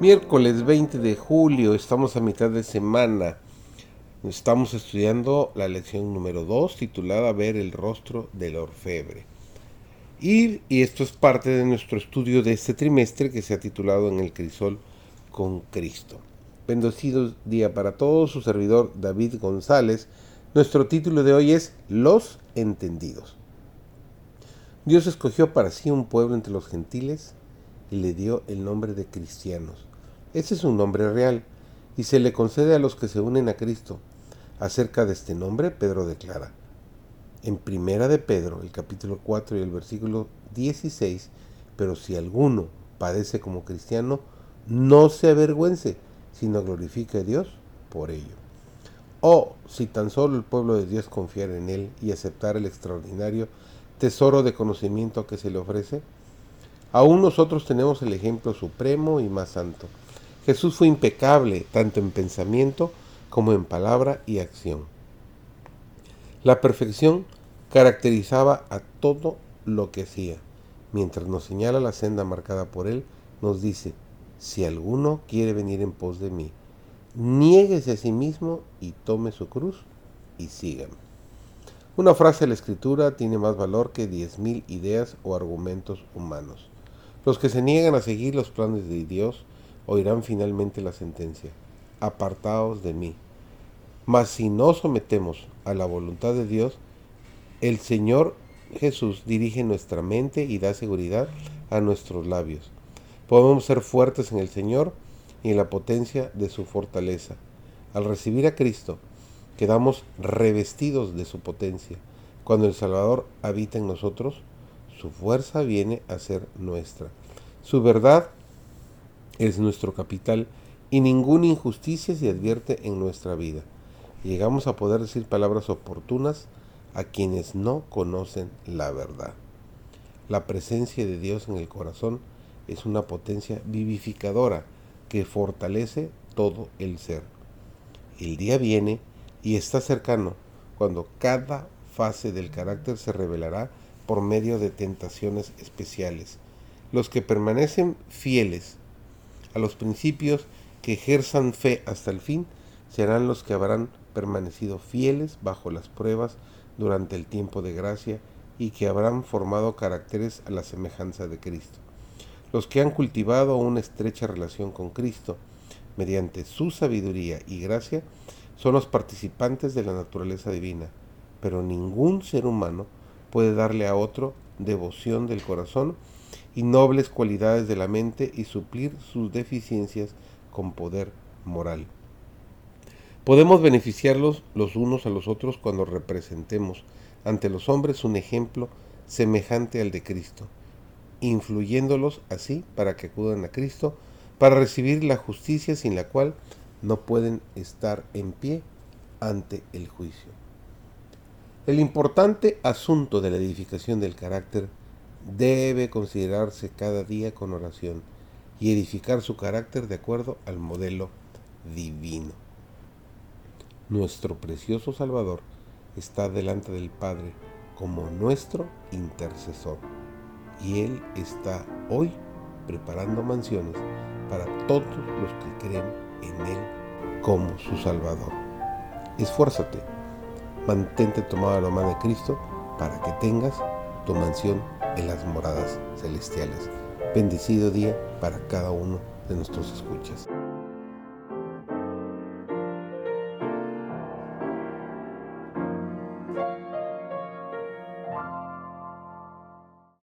Miércoles 20 de julio, estamos a mitad de semana. Estamos estudiando la lección número 2 titulada Ver el rostro del orfebre. Y, y, esto es parte de nuestro estudio de este trimestre que se ha titulado En el crisol con Cristo. Bendecido día para todos, su servidor David González. Nuestro título de hoy es Los entendidos. Dios escogió para sí un pueblo entre los gentiles y le dio el nombre de cristianos ese es un nombre real y se le concede a los que se unen a Cristo. Acerca de este nombre, Pedro declara, en Primera de Pedro, el capítulo 4 y el versículo 16, pero si alguno padece como cristiano, no se avergüence, sino glorifique a Dios por ello. O si tan solo el pueblo de Dios confiara en Él y aceptar el extraordinario tesoro de conocimiento que se le ofrece, aún nosotros tenemos el ejemplo supremo y más santo Jesús fue impecable tanto en pensamiento como en palabra y acción. La perfección caracterizaba a todo lo que hacía. Mientras nos señala la senda marcada por él, nos dice, si alguno quiere venir en pos de mí, niéguese a sí mismo y tome su cruz y sígame. Una frase de la escritura tiene más valor que diez mil ideas o argumentos humanos. Los que se niegan a seguir los planes de Dios oirán finalmente la sentencia, apartaos de mí. Mas si no sometemos a la voluntad de Dios, el Señor Jesús dirige nuestra mente y da seguridad a nuestros labios. Podemos ser fuertes en el Señor y en la potencia de su fortaleza. Al recibir a Cristo, quedamos revestidos de su potencia. Cuando el Salvador habita en nosotros, su fuerza viene a ser nuestra. Su verdad es nuestro capital y ninguna injusticia se advierte en nuestra vida. Llegamos a poder decir palabras oportunas a quienes no conocen la verdad. La presencia de Dios en el corazón es una potencia vivificadora que fortalece todo el ser. El día viene y está cercano cuando cada fase del carácter se revelará por medio de tentaciones especiales. Los que permanecen fieles los principios que ejerzan fe hasta el fin serán los que habrán permanecido fieles bajo las pruebas durante el tiempo de gracia y que habrán formado caracteres a la semejanza de Cristo. Los que han cultivado una estrecha relación con Cristo mediante su sabiduría y gracia son los participantes de la naturaleza divina, pero ningún ser humano puede darle a otro devoción del corazón y nobles cualidades de la mente y suplir sus deficiencias con poder moral. Podemos beneficiarlos los unos a los otros cuando representemos ante los hombres un ejemplo semejante al de Cristo, influyéndolos así para que acudan a Cristo para recibir la justicia sin la cual no pueden estar en pie ante el juicio. El importante asunto de la edificación del carácter debe considerarse cada día con oración y edificar su carácter de acuerdo al modelo divino. Nuestro precioso Salvador está delante del Padre como nuestro intercesor y Él está hoy preparando mansiones para todos los que creen en Él como su Salvador. Esfuérzate, mantente tomado a la mano de Cristo para que tengas tu mansión en las moradas celestiales. Bendecido día para cada uno de nuestros escuchas.